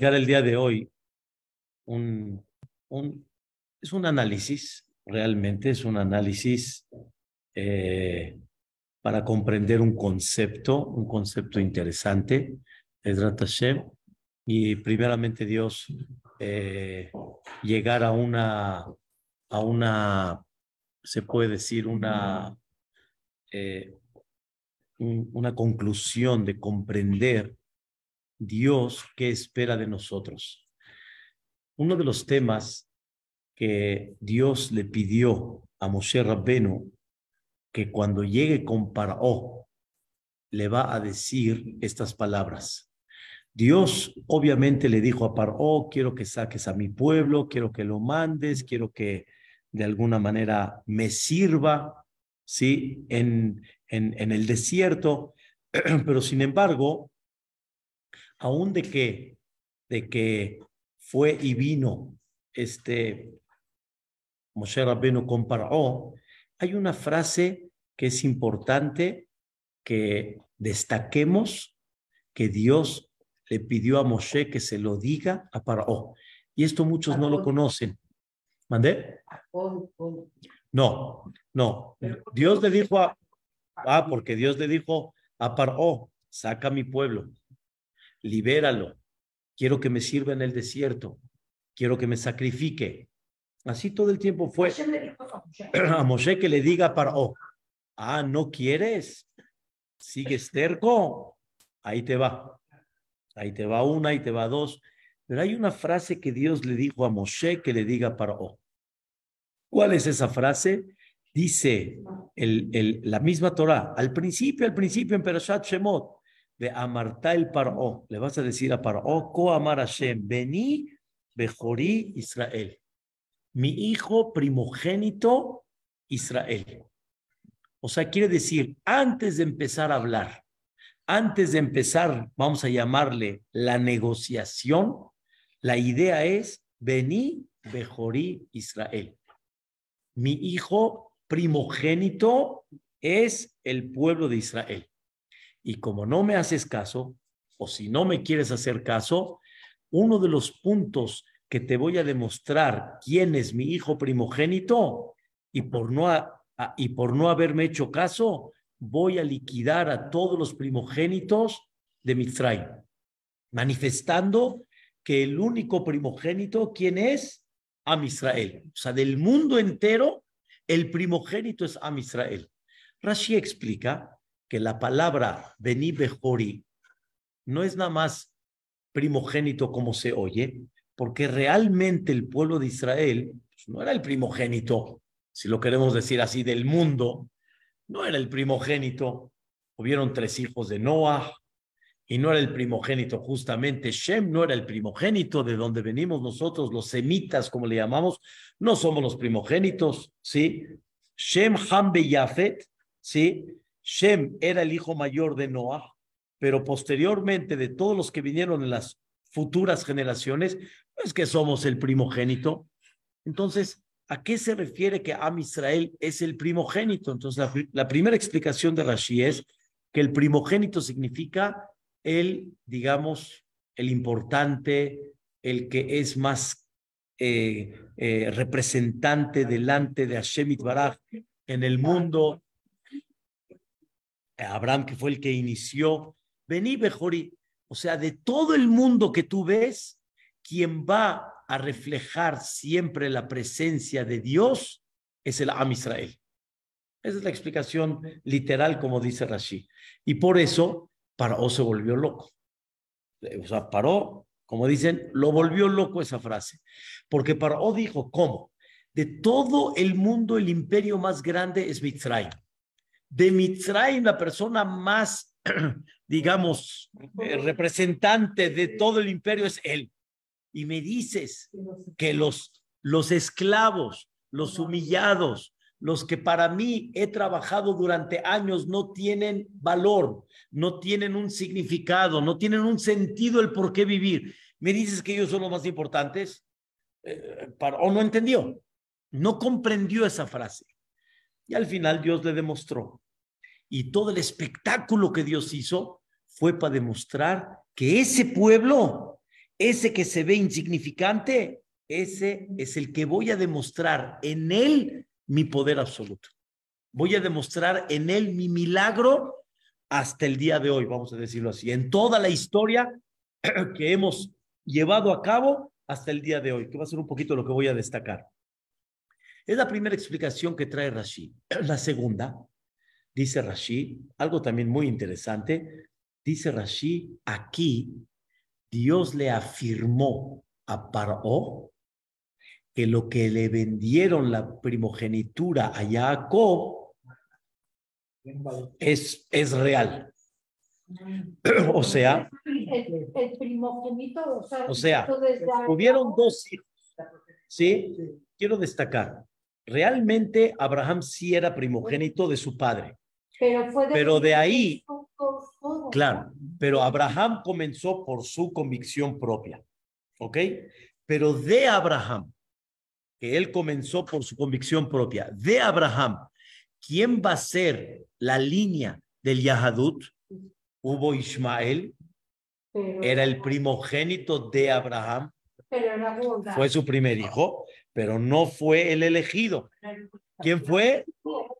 el día de hoy es un análisis, realmente es un análisis eh, para comprender un concepto, un concepto interesante, Ezrat Hashem, y primeramente Dios eh, llegar a una, a una, se puede decir, una, eh, una conclusión de comprender Dios qué espera de nosotros. Uno de los temas que Dios le pidió a Moshe Rabbenu que cuando llegue con Paró le va a decir estas palabras. Dios obviamente le dijo a Paró, quiero que saques a mi pueblo, quiero que lo mandes, quiero que de alguna manera me sirva, ¿sí? En, en, en el desierto, pero sin embargo, aún de que, de que fue y vino este Moshe Rabbeinu con Paró, hay una frase que es importante que destaquemos que Dios le pidió a Moshe que se lo diga a Paró. Y esto muchos no lo conocen. ¿Mandé? No, no. Dios le dijo a... Ah, porque Dios le dijo a Paró, saca mi pueblo libéralo, quiero que me sirva en el desierto, quiero que me sacrifique. Así todo el tiempo fue a Moshe que le diga para, oh, ah, ¿no quieres? ¿Sigues terco? Ahí te va. Ahí te va una, ahí te va dos. Pero hay una frase que Dios le dijo a Moshe que le diga para, oh. ¿Cuál es esa frase? Dice el, el, la misma Torah, al principio, al principio en Perashat Shemot, de Amarta el Paró. Le vas a decir a Paró, Ko Amar Hashem, Bení Bejorí Israel. Mi hijo primogénito Israel. O sea, quiere decir, antes de empezar a hablar, antes de empezar, vamos a llamarle la negociación, la idea es, Bení Bejorí Israel. Mi hijo primogénito es el pueblo de Israel. Y como no me haces caso, o si no me quieres hacer caso, uno de los puntos que te voy a demostrar quién es mi hijo primogénito y por no, y por no haberme hecho caso, voy a liquidar a todos los primogénitos de Mitzrayim, manifestando que el único primogénito, ¿quién es? Am Israel. O sea, del mundo entero, el primogénito es Am Israel. Rashi explica que la palabra Beni Bejori no es nada más primogénito como se oye, porque realmente el pueblo de Israel pues, no era el primogénito, si lo queremos decir así, del mundo, no era el primogénito. Hubieron tres hijos de Noah y no era el primogénito, justamente Shem no era el primogénito de donde venimos nosotros, los semitas, como le llamamos, no somos los primogénitos, ¿sí? Shem, Ham, Yafet, ¿sí? Shem era el hijo mayor de Noah, pero posteriormente de todos los que vinieron en las futuras generaciones, es que somos el primogénito. Entonces, ¿a qué se refiere que Am Israel es el primogénito? Entonces, la, primera explicación de Rashi es que el primogénito significa el, digamos, el importante, el que es más eh, eh, representante delante de Hashem Baraj en el mundo, Abraham, que fue el que inició, vení, Bejori, o sea, de todo el mundo que tú ves, quien va a reflejar siempre la presencia de Dios es el Am Israel. Esa es la explicación literal, como dice Rashi. Y por eso Paró se volvió loco. O sea, Paró, como dicen, lo volvió loco esa frase. Porque Paró dijo, ¿cómo? De todo el mundo, el imperio más grande es Mitzrayim de Mitzrayim, la persona más, digamos, eh, representante de todo el imperio es él. Y me dices que los, los esclavos, los humillados, los que para mí he trabajado durante años no tienen valor, no tienen un significado, no tienen un sentido el por qué vivir. Me dices que ellos son los más importantes. Eh, o no entendió, no comprendió esa frase. Y al final Dios le demostró. Y todo el espectáculo que Dios hizo fue para demostrar que ese pueblo ese que se ve insignificante, ese es el que voy a demostrar en él mi poder absoluto. Voy a demostrar en él mi milagro hasta el día de hoy, vamos a decirlo así, en toda la historia que hemos llevado a cabo hasta el día de hoy, que va a ser un poquito lo que voy a destacar. Es la primera explicación que trae Rashi. La segunda, dice Rashi, algo también muy interesante, dice Rashi, aquí Dios le afirmó a Paró que lo que le vendieron la primogenitura a Jacob es, es real. O sea, el, primogénito, o sea, hubieron dos hijos. ¿Sí? Quiero destacar, realmente Abraham sí era primogénito de su padre. Pero, fue de, pero de ahí, claro, pero Abraham comenzó por su convicción propia. ¿Ok? Pero de Abraham, que él comenzó por su convicción propia, de Abraham, ¿quién va a ser la línea del Yahadut? Hubo Ismael, era el primogénito de Abraham, fue su primer hijo, pero no fue el elegido. ¿Quién fue?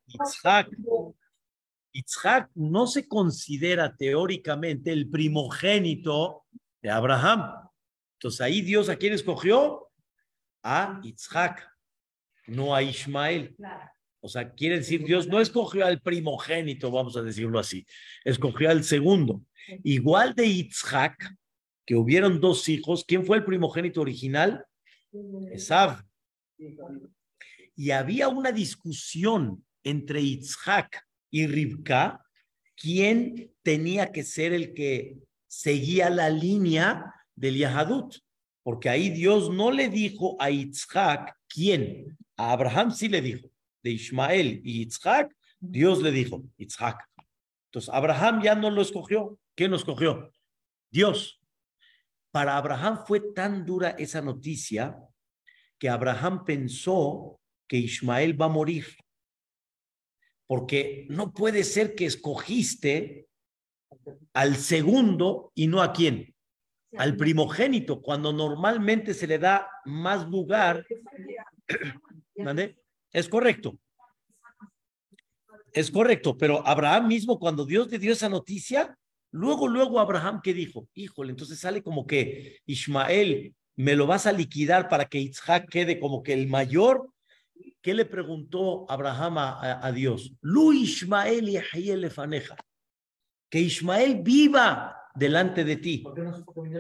Isaac. Isaac no se considera teóricamente el primogénito de Abraham. Entonces ahí Dios a quién escogió? A Isaac, no a Ismael. O sea, quiere decir, Dios no escogió al primogénito, vamos a decirlo así, escogió al segundo. Igual de Isaac, que hubieron dos hijos, ¿quién fue el primogénito original? Esav. Y había una discusión entre Isaac y Ribka, quién tenía que ser el que seguía la línea del Yahadut, porque ahí Dios no le dijo a Isaac quién, a Abraham sí le dijo, de Ismael y Isaac, Dios le dijo, Isaac. Entonces Abraham ya no lo escogió, ¿quién lo escogió? Dios. Para Abraham fue tan dura esa noticia que Abraham pensó que Ismael va a morir porque no puede ser que escogiste al segundo y no a quién, al primogénito, cuando normalmente se le da más lugar. Es correcto. Es correcto, pero Abraham mismo, cuando Dios le dio esa noticia, luego, luego Abraham, ¿qué dijo? Híjole, entonces sale como que Ismael, me lo vas a liquidar para que Isaac quede como que el mayor ¿Qué le preguntó Abraham a, Dios? Lu Ismael y faneja. Que Ismael viva delante de ti.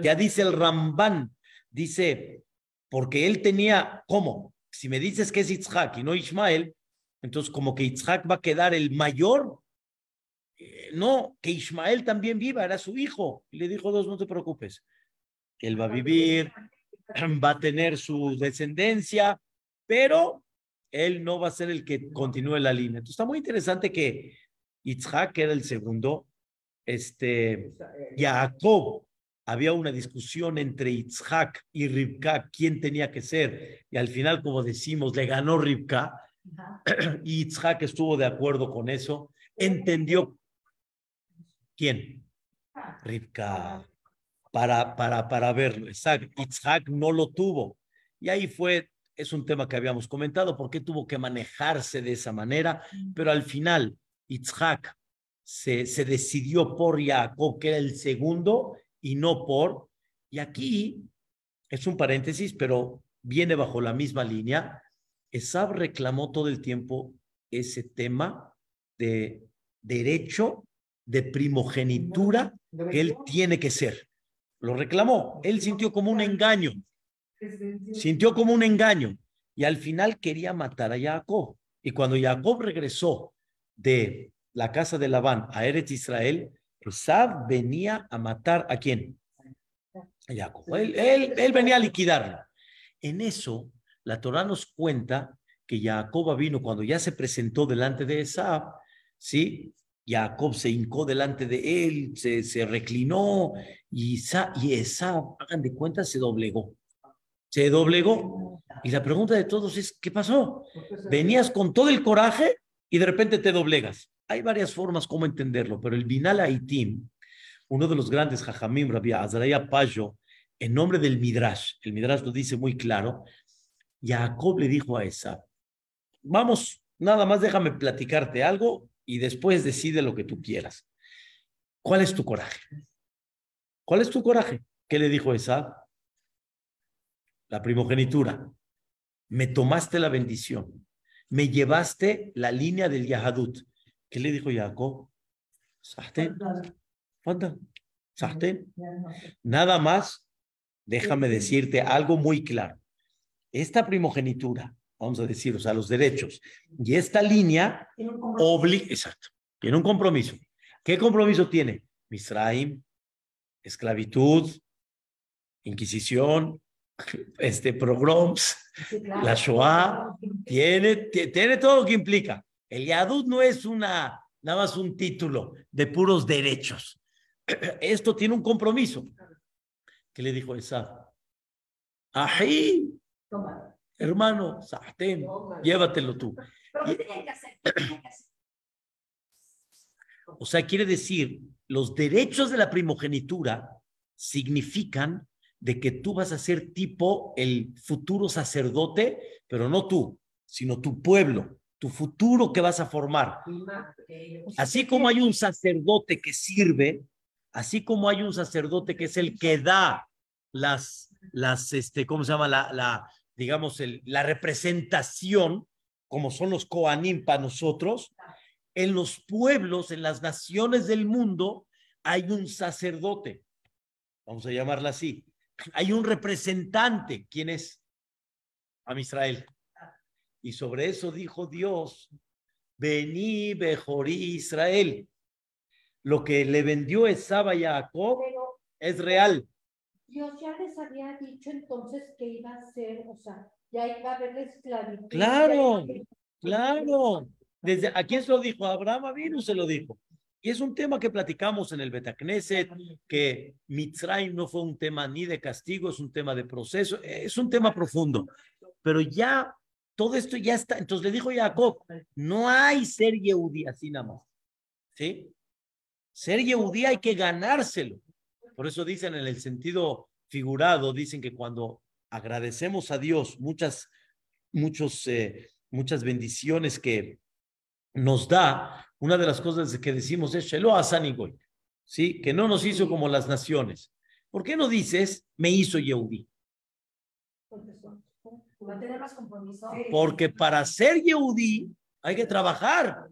Ya dice el Ramban, dice, porque él tenía, ¿cómo? Si me dices que es Isaac y no Ismael, entonces como que Isaac va a quedar el mayor. Eh, no, que Ismael también viva, era su hijo. Y le dijo, Dios, no te preocupes. Él va a vivir, va a tener su descendencia, pero él no va a ser el que continúe la línea. Entonces está muy interesante que Yitzhak era el segundo, este, Jacob, había una discusión entre Yitzhak y Ribka, quién tenía que ser, y al final, como decimos, le ganó Ribka, y Yitzhak estuvo de acuerdo con eso, entendió quién, Ribka, para, para, para verlo, Yitzhak no lo tuvo, y ahí fue es un tema que habíamos comentado, por qué tuvo que manejarse de esa manera, pero al final Yitzhak se, se decidió por Jacob, que era el segundo, y no por, y aquí es un paréntesis, pero viene bajo la misma línea, Esab reclamó todo el tiempo ese tema de derecho de primogenitura. que él tiene que ser. Lo reclamó, él sintió como un engaño, Sintió como un engaño y al final quería matar a Jacob. Y cuando Jacob regresó de la casa de Labán a Eretz Israel, Esab venía a matar a quién? A Jacob. Él, él, venía a liquidarlo. En eso, la Torah nos cuenta que Jacob vino cuando ya se presentó delante de Esab, ¿sí? Jacob se hincó delante de él, se, se reclinó y, y Esab, hagan de cuenta, se doblegó se doblegó. Y la pregunta de todos es, ¿qué pasó? Venías con todo el coraje y de repente te doblegas. Hay varias formas como entenderlo, pero el Binal Aitim, uno de los grandes Jajamim, Rabia Azaraya Payo, en nombre del Midrash, el Midrash lo dice muy claro, Jacob le dijo a esa, vamos, nada más déjame platicarte algo y después decide lo que tú quieras. ¿Cuál es tu coraje? ¿Cuál es tu coraje? ¿Qué le dijo esa? La primogenitura. Me tomaste la bendición. Me llevaste la línea del Yahadut. ¿Qué le dijo Jacob? Nada más, déjame decirte algo muy claro. Esta primogenitura, vamos a decir, o sea, los derechos, y esta línea obliga, exacto, tiene un compromiso. ¿Qué compromiso tiene? Misraim, esclavitud, inquisición, este, pogroms, la Shoah, tiene, tiene todo lo que implica. El Yadut no es una, nada más un título de puros derechos. Esto tiene un compromiso. ¿Qué le dijo esa? Ají, hermano, llévatelo tú. O sea, quiere decir, los derechos de la primogenitura significan de que tú vas a ser tipo el futuro sacerdote, pero no tú, sino tu pueblo, tu futuro que vas a formar. Así como hay un sacerdote que sirve, así como hay un sacerdote que es el que da las, las, este, ¿cómo se llama? La, la digamos, el, la representación, como son los Koanim para nosotros, en los pueblos, en las naciones del mundo, hay un sacerdote, vamos a llamarla así, hay un representante, ¿quién es? A Israel. Y sobre eso dijo Dios, vení, Bejorí Israel. Lo que le vendió Esaba a Jacob es real. Dios ya les había dicho entonces que iba a ser, o sea, ya iba a haber esclavitud. Claro, claro. Desde, ¿A quién se lo dijo? A Abraham vino, se lo dijo. Y es un tema que platicamos en el Betacneset, que Mitzrayim no fue un tema ni de castigo, es un tema de proceso, es un tema profundo. Pero ya, todo esto ya está. Entonces le dijo Jacob, no hay ser Yehudí así nada más. ¿Sí? Ser Yehudí hay que ganárselo. Por eso dicen en el sentido figurado, dicen que cuando agradecemos a Dios muchas, muchos, eh, muchas bendiciones que nos da, una de las cosas que decimos es Shelo Asanigoy, ¿sí? Que no nos hizo como las naciones. ¿Por qué no dices me hizo Yehudi? Porque para ser Yehudi hay que trabajar.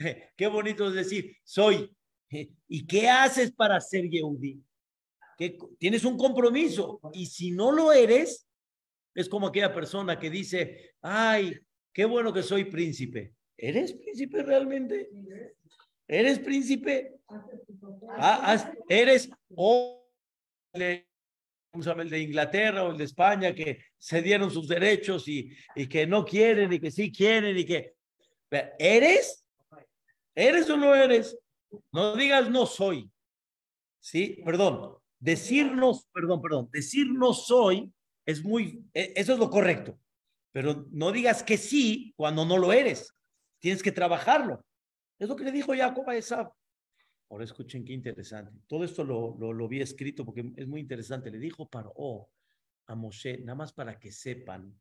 Qué bonito es decir, soy. ¿Y qué haces para ser Yehudi? Que tienes un compromiso y si no lo eres, es como aquella persona que dice, ay, qué bueno que soy príncipe. ¿Eres príncipe realmente? ¿Eres príncipe? Ah, ¿Eres o el de Inglaterra o el de España que se dieron sus derechos y, y que no quieren y que sí quieren y que... ¿Eres? ¿Eres o no eres? No digas no soy. ¿Sí? Perdón. Decirnos, perdón, perdón, decir no soy es muy, e, eso es lo correcto. Pero no digas que sí cuando no lo eres. Tienes que trabajarlo. Es lo que le dijo Jacob a Esab. Ahora escuchen qué interesante. Todo esto lo, lo, lo vi escrito porque es muy interesante. Le dijo Paró a Moshe, nada más para que sepan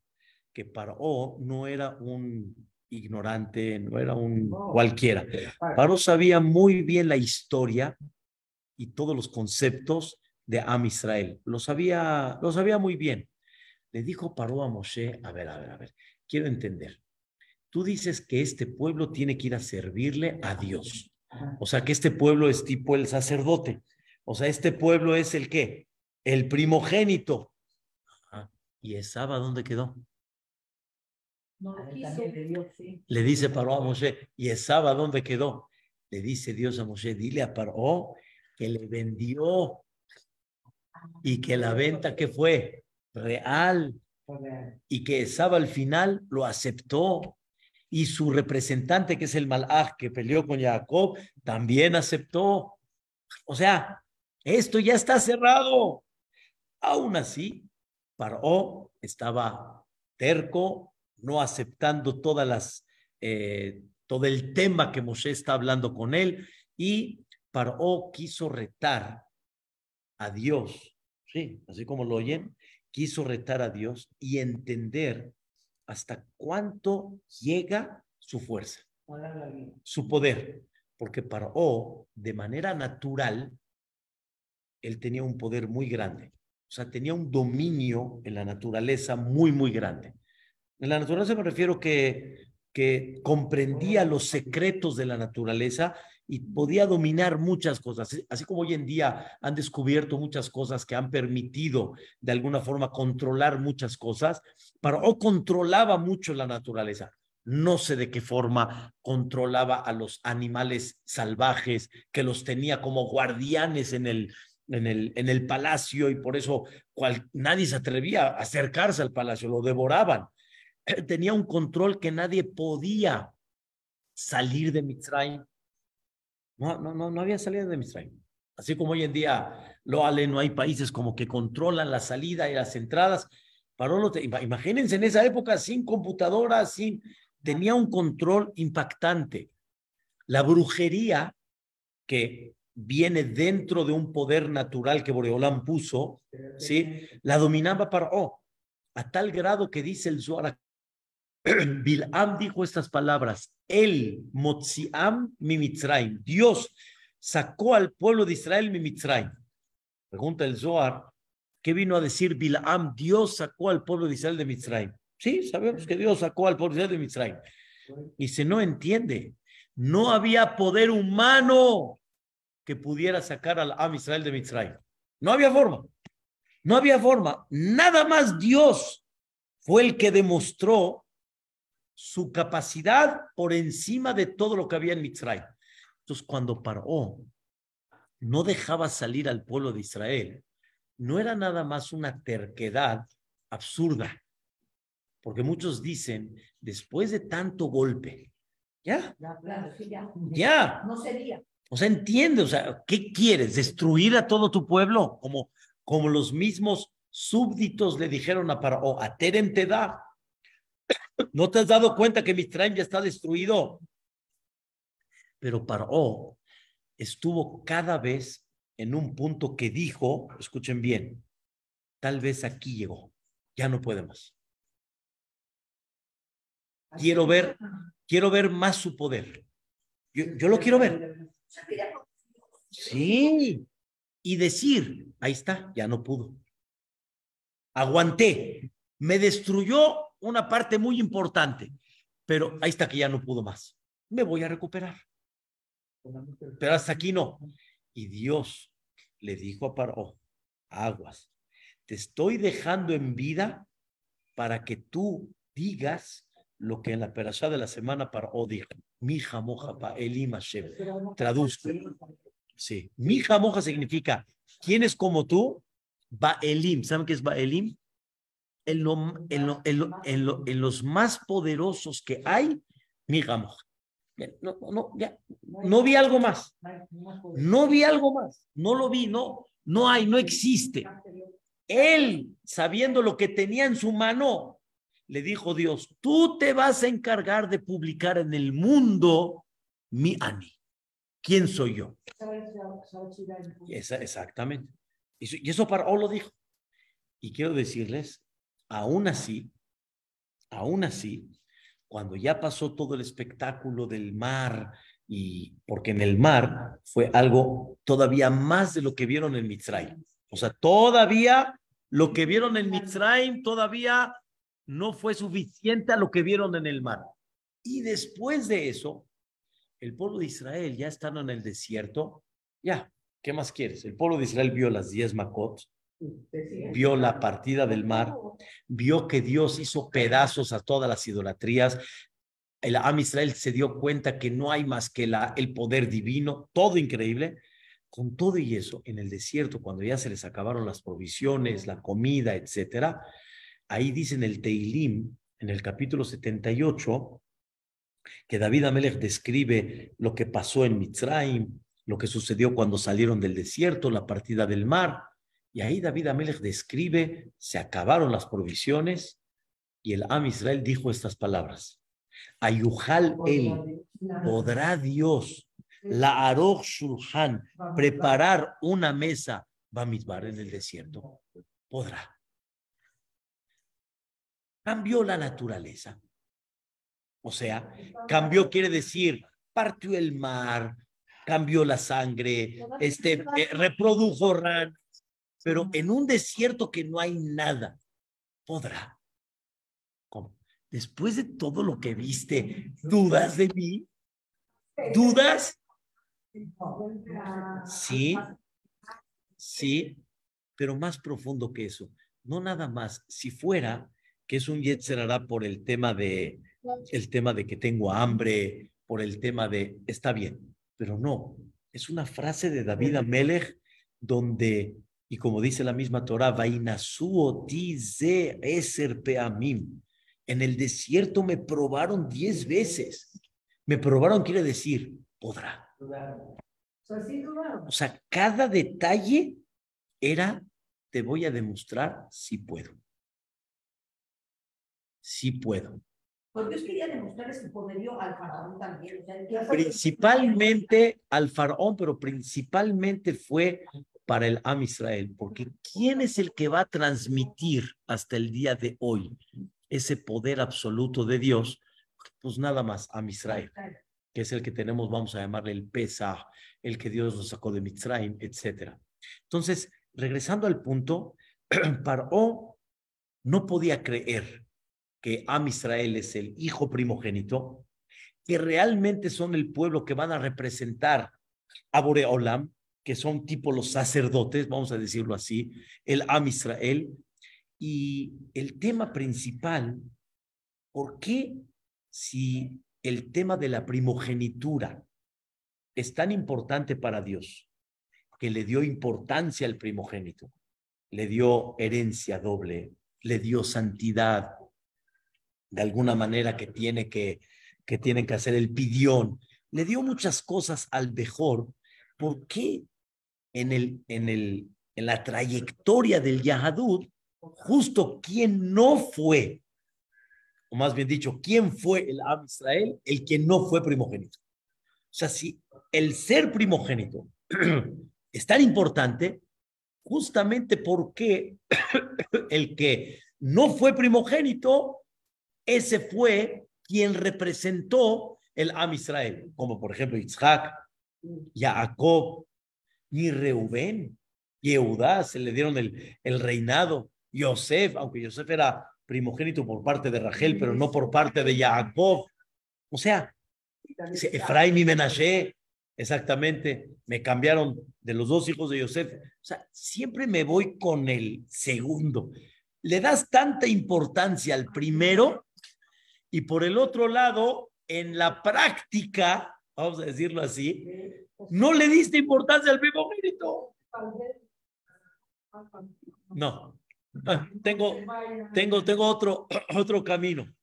que Paró no era un ignorante, no era un cualquiera. Paró sabía muy bien la historia y todos los conceptos de Am Israel. Lo sabía, lo sabía muy bien. Le dijo Paró a Moshe, a ver, a ver, a ver, quiero entender. Tú dices que este pueblo tiene que ir a servirle a Dios. O sea, que este pueblo es tipo el sacerdote. O sea, este pueblo es el qué? El primogénito. ¿Y Esaba dónde quedó? No Le dice Paró a Moshe, ¿y Esaba dónde quedó? Le dice Dios a Moshe, dile a Paró que le vendió y que la venta que fue real y que Esaba al final lo aceptó y su representante, que es el Malach que peleó con Jacob, también aceptó. O sea, esto ya está cerrado. Aún así, Paró estaba terco, no aceptando todas las, eh, todo el tema que Moshe está hablando con él, y Paró quiso retar a Dios sí, así como lo oyen, quiso retar a Dios y entender hasta cuánto llega su fuerza, su poder. Porque para O, de manera natural, él tenía un poder muy grande. O sea, tenía un dominio en la naturaleza muy, muy grande. En la naturaleza me refiero que, que comprendía los secretos de la naturaleza y podía dominar muchas cosas, así como hoy en día han descubierto muchas cosas que han permitido de alguna forma controlar muchas cosas, pero o controlaba mucho la naturaleza. No sé de qué forma controlaba a los animales salvajes, que los tenía como guardianes en el, en el, en el palacio y por eso nadie se atrevía a acercarse al palacio, lo devoraban. Tenía un control que nadie podía salir de Mitzrayim no, no, no, había salida de Mitzrayim. Así como hoy en día, lo ale, no hay países como que controlan la salida y las entradas. Paró, imagínense en esa época sin computadoras, sin, tenía un control impactante. La brujería que viene dentro de un poder natural que Boreolán puso, ¿sí? la dominaba Paró, a tal grado que dice el Zohar Bilam dijo estas palabras, el Motziam mi Mitzrayim, Dios sacó al pueblo de Israel mi Mitzrayim. Pregunta el Zohar, ¿qué vino a decir Bilam? Dios sacó al pueblo de Israel de Mitzrayim. Sí, sabemos que Dios sacó al pueblo de Israel de Mitzrayim. Y se no entiende, no había poder humano que pudiera sacar al Am Israel de Mitzrayim. No había forma. No había forma. Nada más Dios fue el que demostró su capacidad por encima de todo lo que había en Mitzray. Entonces, cuando paró, no dejaba salir al pueblo de Israel, no era nada más una terquedad absurda, porque muchos dicen, después de tanto golpe, ya, ya, no sería. O sea, entiende, o sea, ¿qué quieres? ¿Destruir a todo tu pueblo? Como, como los mismos súbditos le dijeron a Paró, a Terem te da, ¿No te has dado cuenta que Mitzrayim ya está destruido? Pero Paró estuvo cada vez en un punto que dijo, escuchen bien, tal vez aquí llegó, ya no puede más. Quiero ver, quiero ver más su poder. Yo, yo lo quiero ver. Sí. Y decir, ahí está, ya no pudo. Aguanté. Me destruyó una parte muy importante, pero ahí está que ya no pudo más. Me voy a recuperar. Pero hasta aquí no. Y Dios le dijo a Paró, aguas, te estoy dejando en vida para que tú digas lo que en la perashá de la semana Paró dijo. Mija moja pa elim Hashem. Traduzco. Sí. Mija moja significa, ¿quién es como tú? Baelim. ¿Saben qué es Baelim? En, en, los más poderosos que hay, mi No, no, ya, no vi algo más. No vi algo más. No lo vi, no, no hay, no existe. Él, sabiendo lo que tenía en su mano, le dijo Dios, tú te vas a encargar de publicar en el mundo mi Ani. ¿Quién soy yo? exactamente. Y eso para lo dijo. Y quiero decirles Aún así, aún así, cuando ya pasó todo el espectáculo del mar, y porque en el mar fue algo todavía más de lo que vieron en Mitzrayim. O sea, todavía lo que vieron en Mitzrayim todavía no fue suficiente a lo que vieron en el mar. Y después de eso, el pueblo de Israel ya estando en el desierto, ya, ¿qué más quieres? El pueblo de Israel vio las diez Makot, vio la partida del mar, vio que Dios hizo pedazos a todas las idolatrías. El Am Israel se dio cuenta que no hay más que la, el poder divino, todo increíble. Con todo y eso, en el desierto, cuando ya se les acabaron las provisiones, la comida, etcétera, ahí dice en el Teilim, en el capítulo 78, que David Amelech describe lo que pasó en Mitzrayim, lo que sucedió cuando salieron del desierto, la partida del mar. Y ahí David Amelech describe, se acabaron las provisiones y el Am Israel dijo estas palabras. Ayuhal el, podrá Dios, la Aroch Shulhan, preparar una mesa Bamidbar en el desierto, podrá. Cambió la naturaleza. O sea, cambió quiere decir, partió el mar, cambió la sangre, este, eh, reprodujo pero en un desierto que no hay nada, podrá. ¿Cómo? Después de todo lo que viste, ¿dudas de mí? ¿Dudas? Sí, sí, pero más profundo que eso. No nada más, si fuera que es un Yetzerará por el tema de el tema de que tengo hambre, por el tema de está bien, pero no, es una frase de David Amelech donde y como dice la misma Torah. En el desierto me probaron diez veces. Me probaron quiere decir, podrá. O sea, cada detalle era, te voy a demostrar si puedo. Si puedo. Porque Dios quería demostrar su poderío al faraón también. principalmente al faraón, pero principalmente fue para el Am Israel, porque ¿quién es el que va a transmitir hasta el día de hoy ese poder absoluto de Dios? Pues nada más, Am Israel que es el que tenemos, vamos a llamarle el Pesach, el que Dios nos sacó de Mitzrayim, etc. Entonces, regresando al punto, Paró no podía creer que Am Israel es el hijo primogénito, que realmente son el pueblo que van a representar a Boreolam, que son tipo los sacerdotes, vamos a decirlo así, el Am Israel. Y el tema principal, ¿por qué si el tema de la primogenitura es tan importante para Dios que le dio importancia al primogénito, le dio herencia doble, le dio santidad, de alguna manera que tiene que, que tienen que hacer el pidión, le dio muchas cosas al mejor. ¿Por qué en, el, en, el, en la trayectoria del Yahadud, justo quien no fue o más bien dicho, ¿quién fue el Am Israel? El que no fue primogénito. O sea, si el ser primogénito es tan importante, justamente porque el que no fue primogénito, ese fue quien representó el Am Israel, como por ejemplo Isaac, Jacob, ni Reubén, Yehudá, se le dieron el, el reinado, Yosef, aunque Yosef era primogénito por parte de Rachel, pero no por parte de Jacob. O sea, Efraín y Menashe, exactamente, me cambiaron de los dos hijos de Yosef. O sea, siempre me voy con el segundo. Le das tanta importancia al primero y por el otro lado, en la práctica, vamos a decirlo así, no le diste importancia al primogénito. No, Ah, tengo, tengo, tengo otro, otro camino.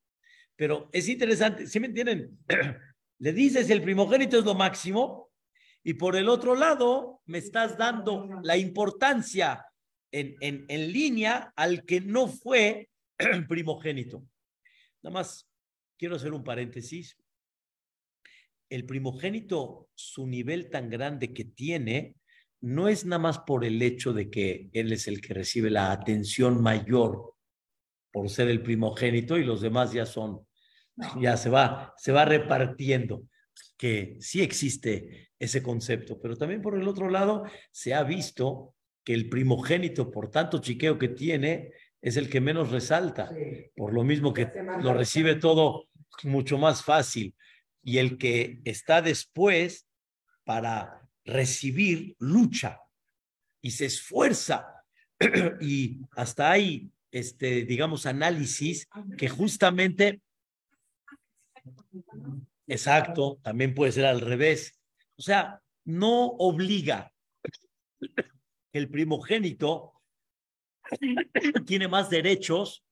Pero es interesante, ¿sí me entienden? Le dices el primogénito es lo máximo y por el otro lado me estás dando la importancia en, en, en línea al que no fue primogénito. Nada más quiero hacer un paréntesis. El primogénito, su nivel tan grande que tiene, no es nada más por el hecho de que él es el que recibe la atención mayor por ser el primogénito y los demás ya son, ya se va, se va repartiendo, que sí existe ese concepto, pero también por el otro lado se ha visto que el primogénito, por tanto chiqueo que tiene, es el que menos resalta, por lo mismo que lo recibe todo mucho más fácil. Y el que está después para recibir lucha y se esfuerza y hasta hay, este, digamos, análisis que justamente, exacto, también puede ser al revés. O sea, no obliga el primogénito tiene más derechos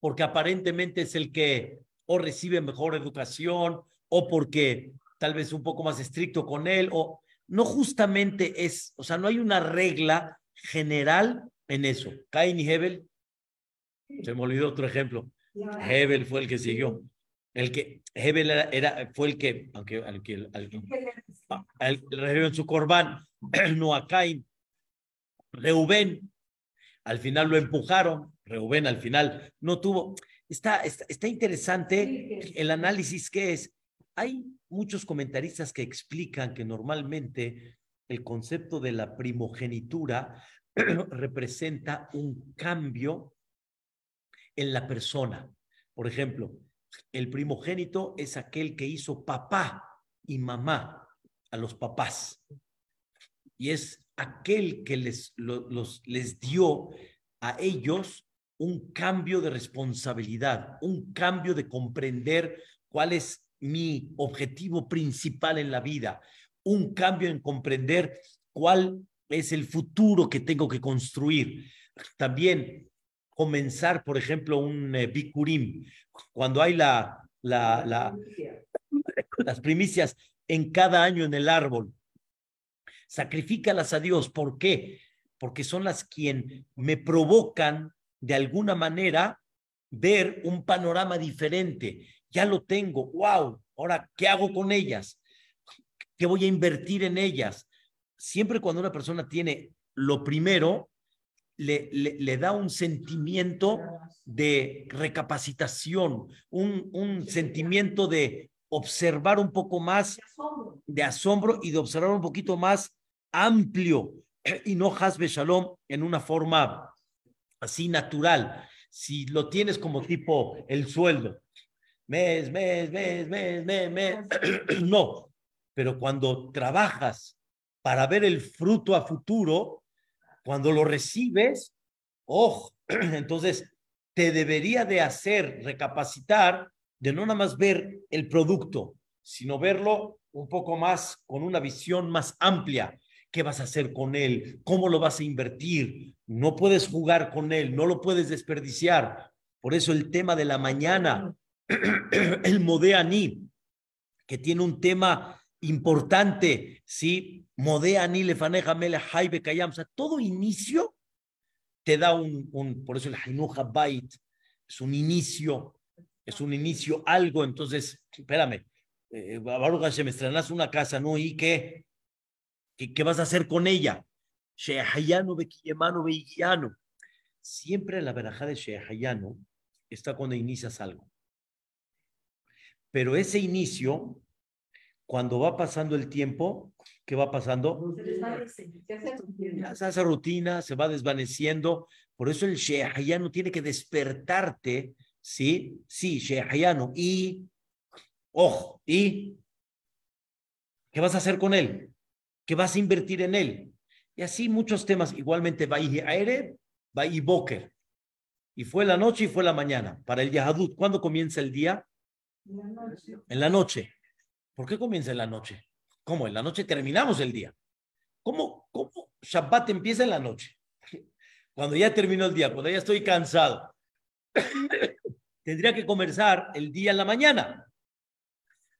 porque aparentemente es el que o recibe mejor educación o porque tal vez un poco más estricto con él, o no justamente es, o sea, no hay una regla general en eso. Cain y Hebel, se me olvidó otro ejemplo. Hebel fue el que siguió. El que, Hebel era, fue el que, aunque al que, en su corbán, no a Cain. Reubén, al final lo empujaron, Reubén al final no tuvo. Está, está, está interesante el análisis que es. Hay muchos comentaristas que explican que normalmente el concepto de la primogenitura representa un cambio en la persona. Por ejemplo, el primogénito es aquel que hizo papá y mamá a los papás. Y es aquel que les, los, les dio a ellos un cambio de responsabilidad, un cambio de comprender cuál es mi objetivo principal en la vida, un cambio en comprender cuál es el futuro que tengo que construir. También comenzar, por ejemplo, un eh, cuando hay la, las primicias en cada año en el árbol. Sacrifícalas a Dios. ¿Por qué? Porque son las quien me provocan de alguna manera ver un panorama diferente. Ya lo tengo. ¡Wow! Ahora, ¿qué hago con ellas? ¿Qué voy a invertir en ellas? Siempre cuando una persona tiene lo primero, le, le, da un sentimiento de recapacitación, un, un sentimiento de observar un poco más de asombro y de observar un poquito más amplio y no hasbe shalom en una forma así natural. Si lo tienes como tipo el sueldo, mes, mes, mes, mes, mes, mes, no. Pero cuando trabajas para ver el fruto a futuro, cuando lo recibes, oh, entonces te debería de hacer recapacitar de no nada más ver el producto, sino verlo un poco más con una visión más amplia. ¿Qué vas a hacer con él? ¿Cómo lo vas a invertir? No puedes jugar con él, no lo puedes desperdiciar. Por eso el tema de la mañana, el Modeani, que tiene un tema importante, ¿sí? Modeani, Lefaneja, Mele, Haibe, Kayam, o sea, todo inicio te da un, un por eso el Hainuja Bait es un inicio, es un inicio, algo, entonces, espérame, eh, Baruch Hashem, estrenas una casa, ¿no? ¿Y qué? ¿Qué, vas a hacer con ella? Shehayano, Bekiyemano, Beiguiano. Siempre la verajá de Shehayano está cuando inicias algo. Pero ese inicio cuando va pasando el tiempo, ¿qué va pasando? Se hace rutina, se va desvaneciendo. Por eso el Shehayano tiene que despertarte, ¿sí? Sí, Shehayano. Y, ojo, ¿y qué vas a hacer con él? ¿Qué vas a invertir en él? Y así muchos temas. Igualmente, va Aire, va Boker. Y fue la noche y fue la mañana. Para el Yahadut, ¿cuándo comienza el día? En la noche. ¿Por qué comienza en la noche? ¿Cómo? En la noche terminamos el día. ¿Cómo, cómo Shabbat empieza en la noche? Cuando ya terminó el día, cuando ya estoy cansado. Tendría que comenzar el día en la mañana.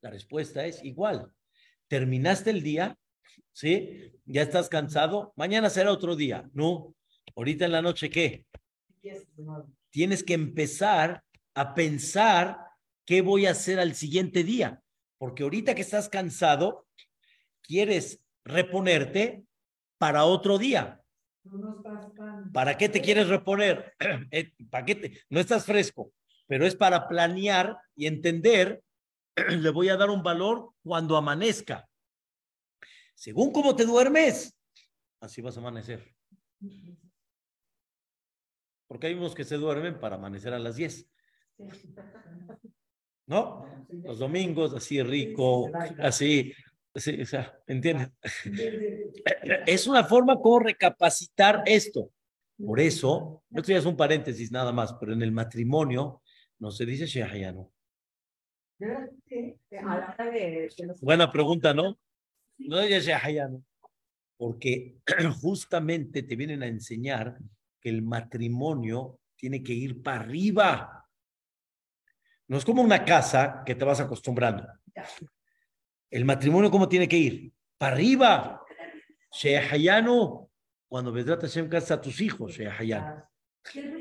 La respuesta es igual. Terminaste el día, ¿sí? Ya estás cansado, mañana será otro día. No, ahorita en la noche, ¿qué? Tienes que empezar a pensar qué voy a hacer al siguiente día. Porque ahorita que estás cansado, quieres reponerte para otro día. ¿Para qué te quieres reponer? Eh, ¿Para qué No estás fresco, pero es para planear y entender, le voy a dar un valor cuando amanezca. Según cómo te duermes, así vas a amanecer. Porque hay unos que se duermen para amanecer a las 10. ¿no? Los domingos, así rico, así, ¿entiendes? Es una forma como recapacitar esto. Por eso, esto ya es un paréntesis nada más, pero en el matrimonio no se dice Shehayano. Buena pregunta, ¿no? No dice Shehayano. Porque justamente te vienen a enseñar que el matrimonio tiene que ir para arriba. No es como una casa que te vas acostumbrando. El matrimonio, ¿cómo tiene que ir? Para arriba. Shehayano, cuando Vedrat Hashem casa a tus hijos, Shehayano.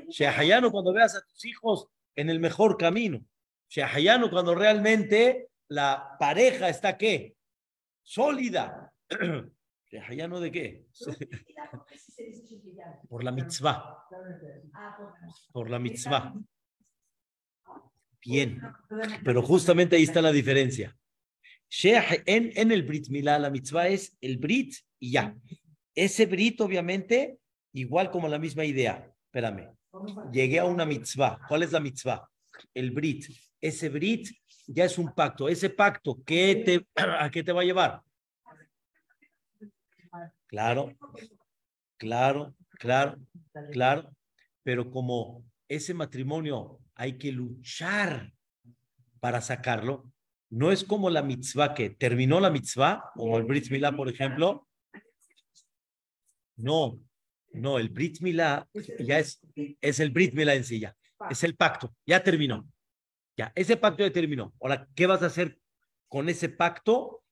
Shehayano, cuando veas a tus hijos en el mejor camino. Shehayano, cuando realmente la pareja está, ¿qué? Sólida. ¿Ya no de qué? Por la mitzvah. Por la mitzvah. Bien. Pero justamente ahí está la diferencia. En, en el Brit Milá, la mitzvah es el Brit y ya. Ese Brit, obviamente, igual como la misma idea. Espérame. Llegué a una mitzvah. ¿Cuál es la mitzvah? El Brit. Ese Brit ya es un pacto. Ese pacto, ¿qué te, ¿a qué te va a llevar? Claro, claro, claro, claro. Pero como ese matrimonio hay que luchar para sacarlo, no es como la mitzvah que terminó la mitzvah, como el Brit Milá, por ejemplo. No, no, el Brit Milá ya es, es el Brit Milá en sí, ya. Es el pacto, ya terminó. Ya, ese pacto ya terminó. Ahora, ¿qué vas a hacer con ese pacto?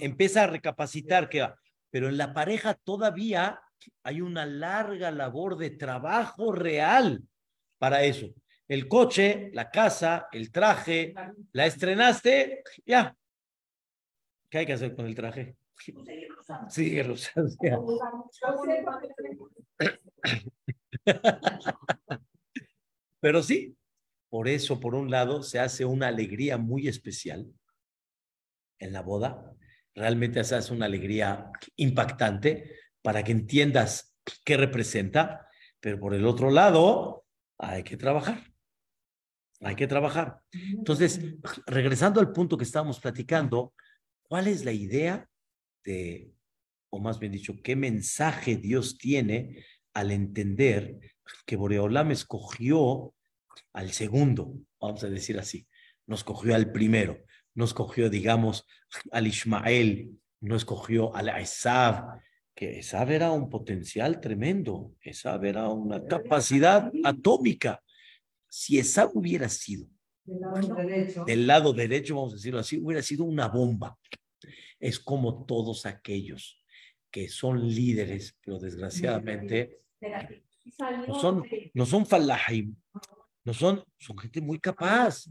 Empieza a recapacitar que va. Pero en la pareja todavía hay una larga labor de trabajo real para eso. El coche, la casa, el traje, la estrenaste, ya. ¿Qué hay que hacer con el traje? Sí, Pero sí, por eso, por un lado, se hace una alegría muy especial en la boda. Realmente se hace una alegría impactante para que entiendas qué representa, pero por el otro lado, hay que trabajar. Hay que trabajar. Entonces, regresando al punto que estábamos platicando, ¿cuál es la idea de, o más bien dicho, qué mensaje Dios tiene al entender que Boreolam escogió al segundo, vamos a decir así, nos cogió al primero, nos cogió, digamos, al Ismael, nos escogió al Esav, que Esav era un potencial tremendo, Esav era una capacidad atómica. Si Esav hubiera sido del lado derecho, vamos a decirlo así, hubiera sido una bomba. Es como todos aquellos que son líderes, pero desgraciadamente no son, no son falahim, no son, son gente muy capaz,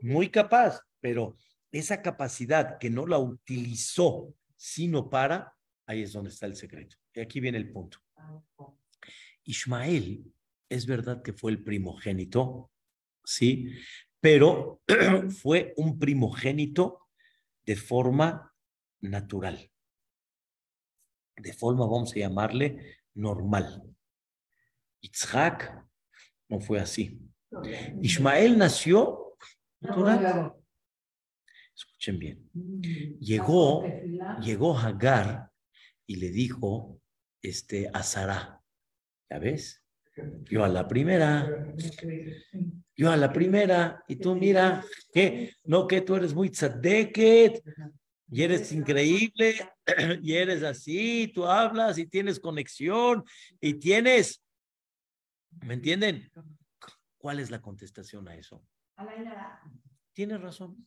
muy capaz, pero esa capacidad que no la utilizó sino para, ahí es donde está el secreto. Y aquí viene el punto. Ismael es verdad que fue el primogénito, sí, pero fue un primogénito de forma natural, de forma, vamos a llamarle, normal. Itzhak no fue así. Ismael nació natural. Escuchen bien. Llegó, llegó Hagar y le dijo este, a Sara, ¿ya ves? Yo a la primera, yo a la primera, y tú mira, que no que tú eres muy tzadeket, y eres increíble, y eres así, tú hablas y tienes conexión, y tienes ¿Me entienden? ¿Cuál es la contestación a eso? Tienes razón.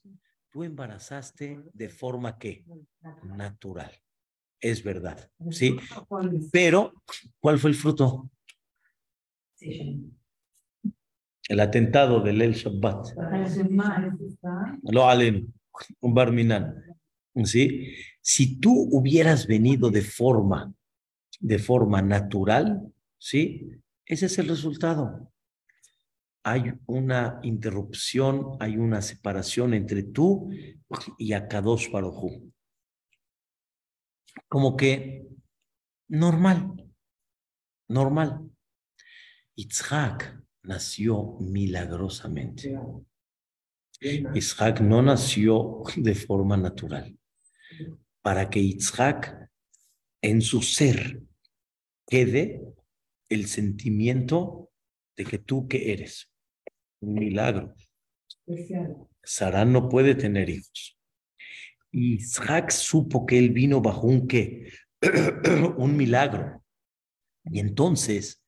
Tú embarazaste de forma que natural. Es verdad, ¿sí? Pero, ¿cuál fue el fruto? El atentado del El Shabbat. Lo alen, un. ¿Sí? Si tú hubieras venido de forma, de forma natural, ¿sí? Ese es el resultado. Hay una interrupción, hay una separación entre tú y Akadosh Baruj Como que normal, normal. Itzhak nació milagrosamente. Itzhak no nació de forma natural. Para que Itzhak en su ser quede el sentimiento de que tú que eres. Un milagro. Sara no puede tener hijos. Y Isaac supo que él vino bajo un qué? un milagro. Y entonces,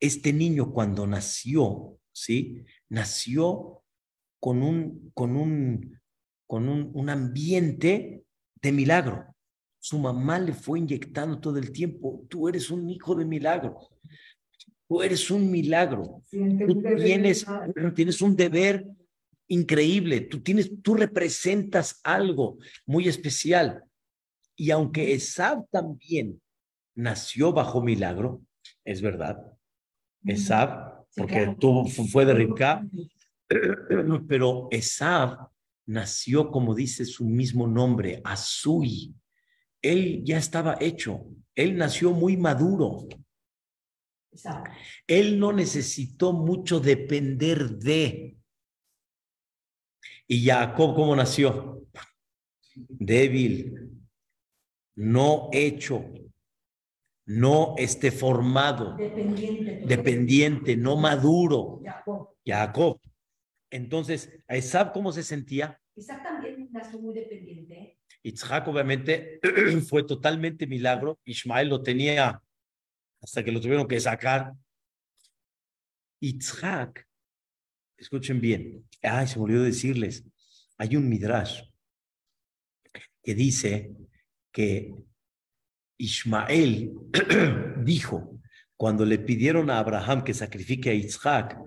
este niño cuando nació, ¿sí? Nació con un, con un, con un, un ambiente de milagro. Su mamá le fue inyectando todo el tiempo, tú eres un hijo de milagro. Tú eres un milagro. Tú tienes, tienes un deber increíble. Tú, tienes, tú representas algo muy especial. Y aunque Esab también nació bajo milagro, es verdad. Esab, porque tuvo, fue de Ribka, pero Esab nació, como dice su mismo nombre, Azui. Él ya estaba hecho, él nació muy maduro. Él no necesitó mucho depender de. ¿Y Jacob cómo nació? Débil, no hecho, no esté formado, dependiente, no maduro. Jacob. Entonces, ¿a Isaac cómo se sentía? Isaac también nació muy dependiente. Isaac obviamente fue totalmente milagro. Ismael lo tenía hasta que lo tuvieron que sacar. Isaac, escuchen bien, ay, se me olvidó decirles, hay un midrash que dice que Ismael dijo, cuando le pidieron a Abraham que sacrifique a Isaac,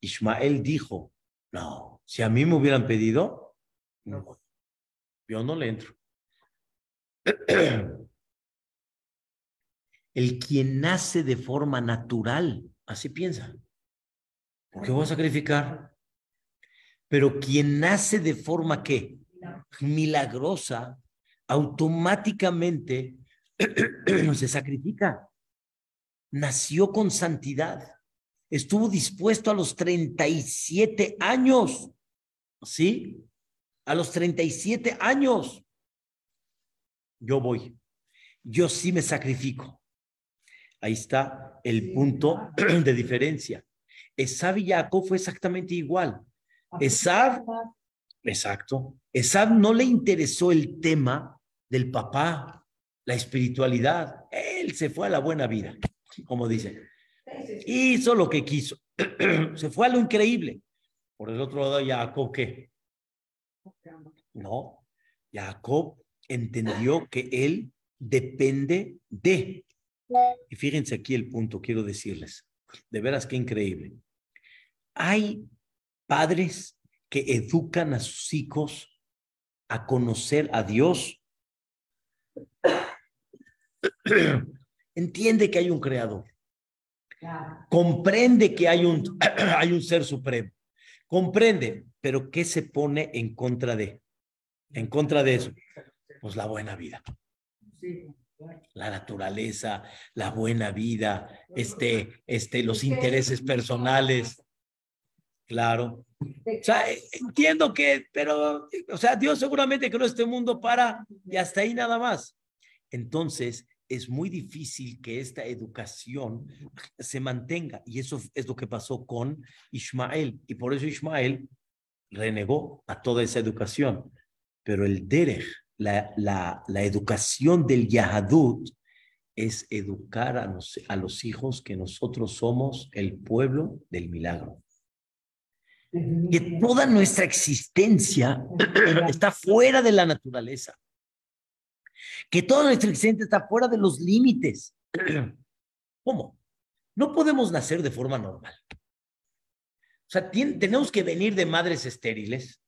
Ismael dijo, no, si a mí me hubieran pedido, yo no le entro. El quien nace de forma natural, así piensa. ¿Por qué voy a sacrificar? Pero quien nace de forma que milagrosa, automáticamente se sacrifica. Nació con santidad estuvo dispuesto a los 37 años, ¿sí? A los 37 años. Yo voy, yo sí me sacrifico. Ahí está el punto de diferencia. Esab y Jacob fue exactamente igual. Esab, exacto. Esab no le interesó el tema del papá, la espiritualidad. Él se fue a la buena vida, como dice. Hizo lo que quiso. Se fue a lo increíble. Por el otro lado, Jacob, ¿qué? No, Jacob entendió que él depende de. Y fíjense aquí el punto, quiero decirles. De veras que increíble. Hay padres que educan a sus hijos a conocer a Dios. Entiende que hay un creador. Comprende que hay un, hay un ser supremo. Comprende, pero ¿qué se pone en contra de? En contra de eso. Pues la buena vida. La naturaleza, la buena vida, este, este, los intereses personales. Claro. O sea, entiendo que, pero, o sea, Dios seguramente creó este mundo para, y hasta ahí nada más. Entonces, es muy difícil que esta educación se mantenga. Y eso es lo que pasó con Ismael. Y por eso Ismael renegó a toda esa educación. Pero el Derech, la, la, la educación del Yahadut, es educar a los, a los hijos que nosotros somos el pueblo del milagro. Que toda nuestra existencia está fuera de la naturaleza que todo nuestro existencia está fuera de los límites. ¿Cómo? No podemos nacer de forma normal. O sea, tenemos que venir de madres estériles.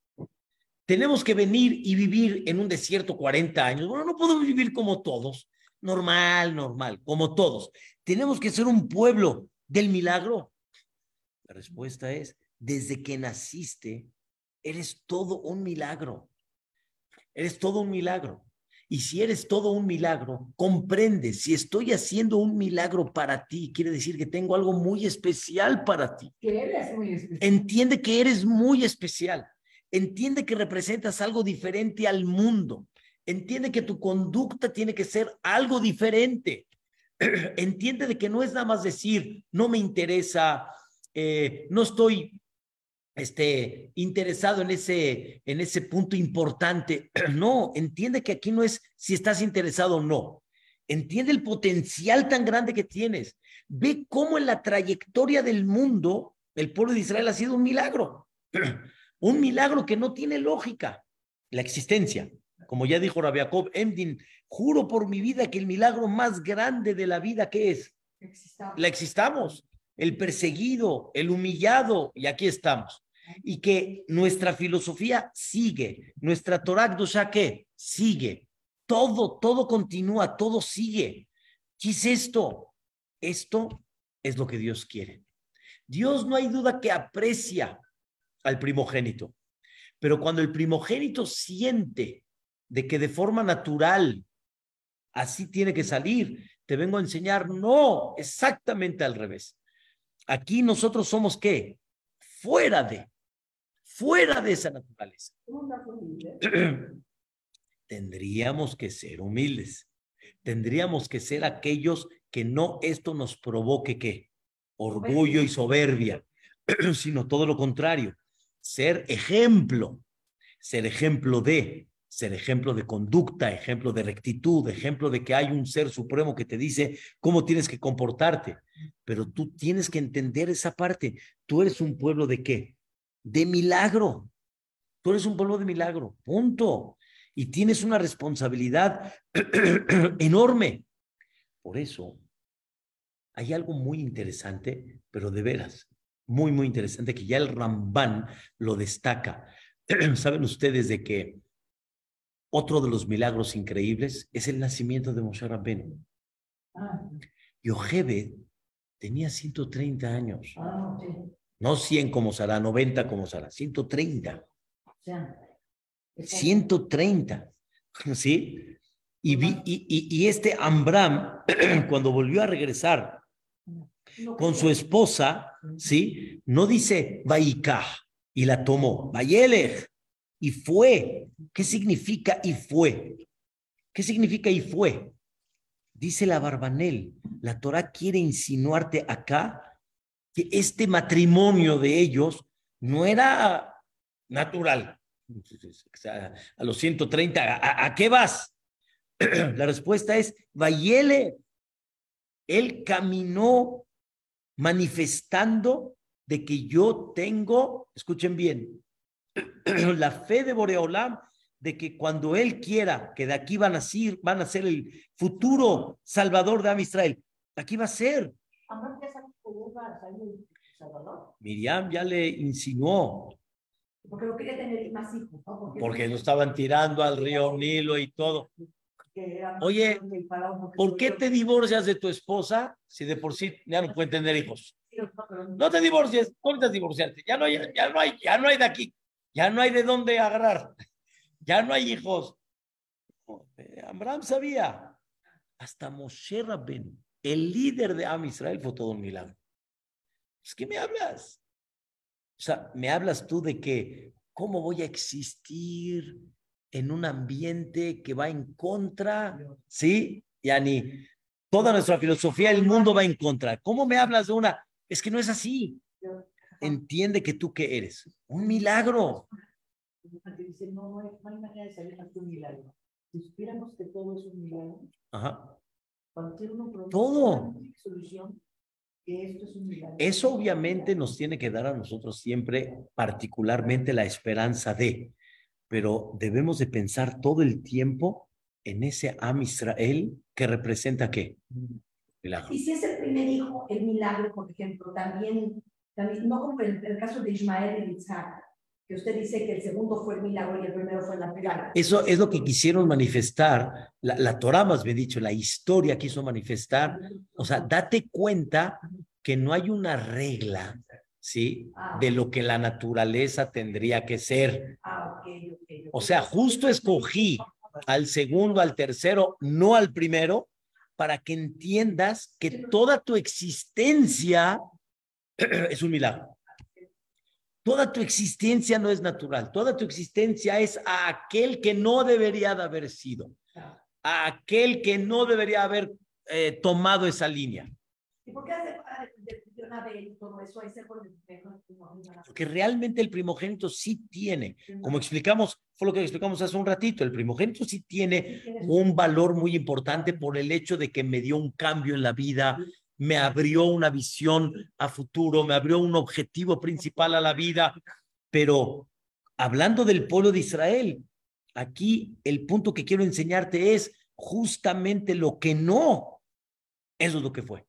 Tenemos que venir y vivir en un desierto 40 años. Bueno, no podemos vivir como todos. Normal, normal, como todos. Tenemos que ser un pueblo del milagro. La respuesta es, desde que naciste, eres todo un milagro. Eres todo un milagro. Y si eres todo un milagro, comprende, si estoy haciendo un milagro para ti, quiere decir que tengo algo muy especial para ti. Entiende que eres muy especial. Entiende que representas algo diferente al mundo. Entiende que tu conducta tiene que ser algo diferente. Entiende de que no es nada más decir, no me interesa, eh, no estoy este, interesado en ese, en ese punto importante. No, entiende que aquí no es si estás interesado o no. Entiende el potencial tan grande que tienes. Ve cómo en la trayectoria del mundo el pueblo de Israel ha sido un milagro. Un milagro que no tiene lógica. La existencia. Como ya dijo Rabiakov Emdin, juro por mi vida que el milagro más grande de la vida, ¿qué es? La existamos. El perseguido, el humillado, y aquí estamos y que nuestra filosofía sigue, nuestra Torah que sigue. todo, todo continúa, todo sigue. ¿Qué es esto? Esto es lo que Dios quiere. Dios no hay duda que aprecia al primogénito, pero cuando el primogénito siente de que de forma natural así tiene que salir, te vengo a enseñar, no, exactamente al revés. Aquí nosotros somos qué? Fuera de, fuera de esa naturaleza. Tendríamos que ser humildes. Tendríamos que ser aquellos que no esto nos provoque qué? Orgullo y soberbia, sino todo lo contrario. Ser ejemplo, ser ejemplo de, ser ejemplo de conducta, ejemplo de rectitud, ejemplo de que hay un ser supremo que te dice cómo tienes que comportarte. Pero tú tienes que entender esa parte. Tú eres un pueblo de qué? De milagro. Tú eres un pueblo de milagro. Punto. Y tienes una responsabilidad enorme. Por eso, hay algo muy interesante, pero de veras, muy, muy interesante, que ya el Ramban lo destaca. Saben ustedes de que otro de los milagros increíbles es el nacimiento de Moshe Rabbeinu. Ah. Yochebed tenía 130 años. Ah, no 100 como será, 90 como será, 130. 130. ¿Sí? Y, y, y, este Ambram, cuando volvió a regresar con su esposa, ¿sí? No dice Baikah y la tomó, Bayelech, y fue. ¿Qué significa y fue? ¿Qué significa y fue? Dice la Barbanel, la Torah quiere insinuarte acá que este matrimonio de ellos no era natural. A los 130, ¿a, qué vas? La respuesta es, Vayele, él caminó manifestando de que yo tengo, escuchen bien, la fe de Boreolam de que cuando él quiera que de aquí van a ser, van a ser el futuro salvador de Am Israel, aquí va a ser. Miriam ya le insinuó. Porque no quería tener más hijos. Porque, lo estaban tirando al río Nilo y todo. Oye, ¿por qué te divorcias de tu esposa si de por sí ya no pueden tener hijos? No te divorcies, ¿cómo necesitas divorciarte? Ya no hay, ya no hay, ya no hay de aquí. Ya no hay de dónde agarrar. Ya no hay hijos. Abraham sabía. Hasta Moshe Rabben, el líder de Am Israel, fue todo un milagro. Es que me hablas. O sea, me hablas tú de que, ¿cómo voy a existir en un ambiente que va en contra? ¿Sí? Yani, toda nuestra filosofía, el mundo va en contra. ¿Cómo me hablas de una? Es que no es así entiende que tú qué eres. Un milagro. Dice, no, no, hay, manera de salir ante un milagro. Si supiéramos que todo es un milagro, Ajá. todo. Solución, que esto es un milagro. Eso obviamente nos tiene que dar a nosotros siempre particularmente la esperanza de, pero debemos de pensar todo el tiempo en ese Am Israel que representa qué? Milagro. Y si es el primer hijo, el milagro, por ejemplo, también no como en el, caso de Ismael y Isaac, que usted dice que el segundo fue el milagro y el primero fue la milagro. Eso es lo que quisieron manifestar, la, la Torah más bien dicho, la historia quiso manifestar. O sea, date cuenta que no hay una regla, ¿sí? Ah, de lo que la naturaleza tendría que ser. Ah, o sea, justo escogí al segundo, al tercero, no al primero, para que entiendas que toda tu existencia es un milagro. Toda tu existencia no es natural, toda tu existencia es a aquel que no debería de haber sido, a aquel que no debería haber eh, tomado esa línea. ¿Y por qué todo eso? Porque realmente el primogénito sí tiene, como explicamos, fue lo que explicamos hace un ratito, el primogénito sí tiene un valor muy importante por el hecho de que me dio un cambio en la vida, me abrió una visión a futuro, me abrió un objetivo principal a la vida. Pero hablando del pueblo de Israel, aquí el punto que quiero enseñarte es justamente lo que no. Eso es lo que fue.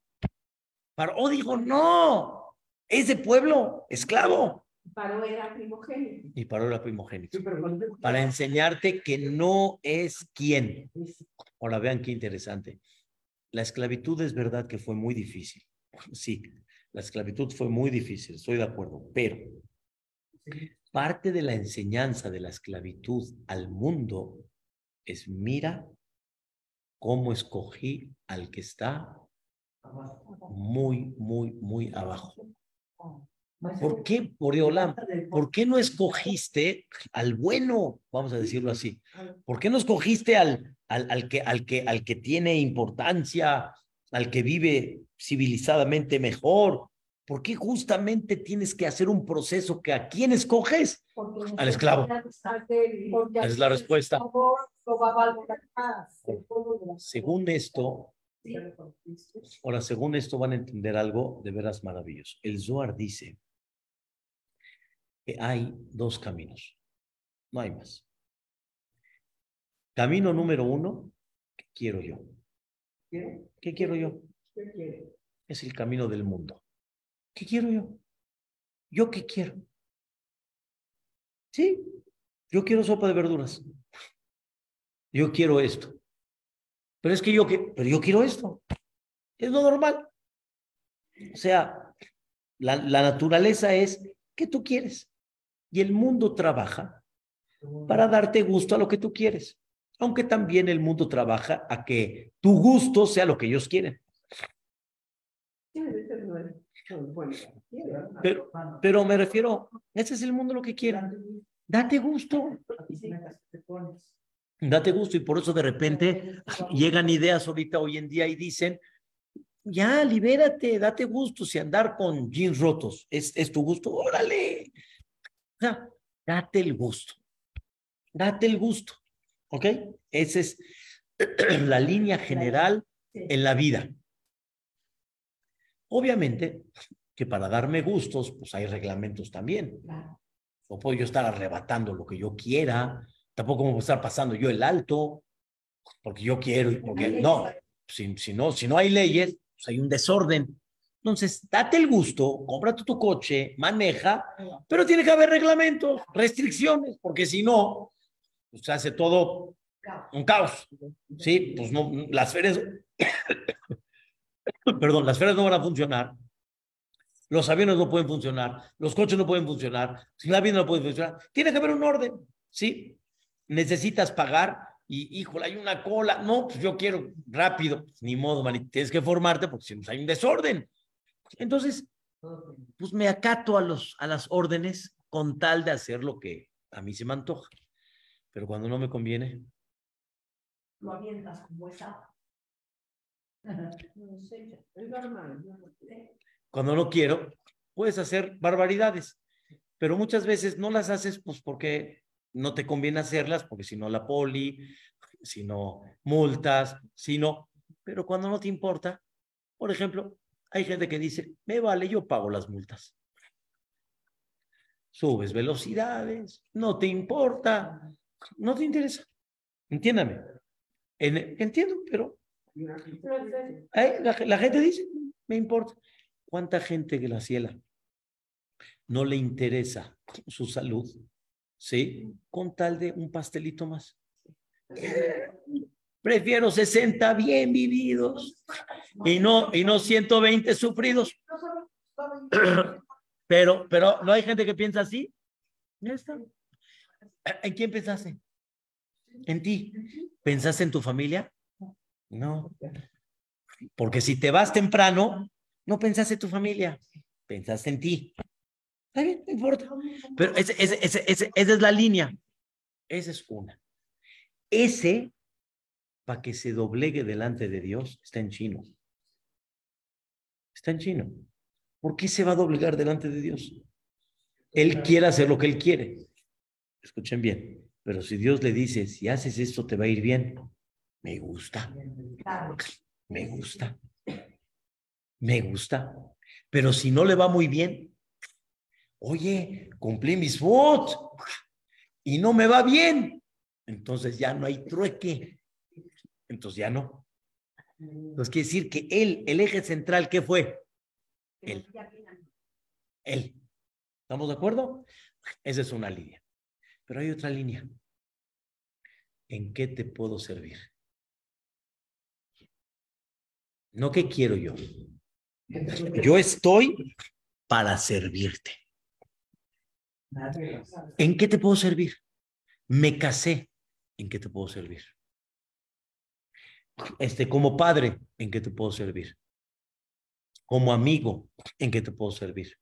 Paró dijo, no, ese pueblo, esclavo, Paró era primogénito. Y Paró era primogénito. Para enseñarte que no es quién. Ahora vean qué interesante. La esclavitud es verdad que fue muy difícil. Sí, la esclavitud fue muy difícil, estoy de acuerdo, pero parte de la enseñanza de la esclavitud al mundo es mira cómo escogí al que está muy, muy, muy abajo. ¿Por qué, Boreolam? ¿Por qué no escogiste al bueno? Vamos a decirlo así. ¿Por qué no escogiste al, al, al, que, al, que, al que tiene importancia, al que vive civilizadamente mejor? ¿Por qué justamente tienes que hacer un proceso que a quién escoges? Al esclavo. Es la respuesta. Según esto, ahora según esto van a entender algo de veras maravilloso. El Zohar dice que hay dos caminos, no hay más. Camino número uno, ¿qué quiero yo? ¿Qué quiero yo? Es el camino del mundo. ¿Qué quiero yo? ¿Yo qué quiero? Sí, yo quiero sopa de verduras. Yo quiero esto. Pero es que yo, pero yo quiero esto. Es lo normal. O sea, la, la naturaleza es que tú quieres. Y el mundo trabaja para darte gusto a lo que tú quieres. Aunque también el mundo trabaja a que tu gusto sea lo que ellos quieren. Pero, pero me refiero, ese es el mundo lo que quiere. Date gusto. Date gusto y por eso de repente llegan ideas ahorita hoy en día y dicen, ya, libérate, date gusto si andar con jeans rotos es, es tu gusto, órale, date el gusto. Date el gusto. ¿Ok? Esa es la línea general en la vida. Obviamente que para darme gustos, pues hay reglamentos también. No puedo yo estar arrebatando lo que yo quiera, tampoco me puedo estar pasando yo el alto, porque yo quiero, porque no, si, si no, si no hay leyes, pues hay un desorden. Entonces, date el gusto, cómprate tu coche, maneja, pero tiene que haber reglamentos, restricciones, porque si no, pues se hace todo un caos. Sí, pues no, las ferias, perdón, las ferias no van a funcionar, los aviones no pueden funcionar, los coches no pueden funcionar, la vida no puede funcionar. Tiene que haber un orden, ¿sí? Necesitas pagar y, híjole, hay una cola. No, pues yo quiero rápido. ni modo, man, tienes que formarte porque si no hay un desorden. Entonces, pues me acato a, los, a las órdenes con tal de hacer lo que a mí se me antoja. Pero cuando no me conviene. Lo avientas como esa. Cuando no quiero, puedes hacer barbaridades, pero muchas veces no las haces pues porque no te conviene hacerlas, porque si no la poli, si no multas, si no, pero cuando no te importa, por ejemplo, hay gente que dice, me vale, yo pago las multas. Subes velocidades, no te importa, no te interesa. Entiéndame. entiendo, pero la, gente dice, me importa. ¿Cuánta gente, Graciela, no le interesa su salud? ¿Sí? Con tal de un pastelito más. Prefiero 60 bien vividos y no, y no 120 sufridos. Pero, pero no hay gente que piensa así. ¿En quién pensaste? En ti. ¿Pensaste en tu familia? No. Porque si te vas temprano, no pensaste en tu familia, pensaste en ti. Está bien, no importa. Pero ese, ese, esa es la línea. Esa es una. Ese para que se doblegue delante de Dios está en chino. Está en chino. ¿Por qué se va a doblegar delante de Dios? Él quiere hacer lo que él quiere. Escuchen bien. Pero si Dios le dice, si haces esto te va a ir bien, me gusta. Me gusta. Me gusta. Pero si no le va muy bien, oye, cumplí mis votos y no me va bien. Entonces ya no hay trueque entonces ya no. Entonces quiere decir que él, el eje central, ¿qué fue? Él. Él. ¿Estamos de acuerdo? Esa es una línea. Pero hay otra línea. ¿En qué te puedo servir? No qué quiero yo. Yo estoy para servirte. ¿En qué te puedo servir? Me casé. ¿En qué te puedo servir? Este, como padre, ¿en qué te puedo servir? Como amigo, ¿en qué te puedo servir?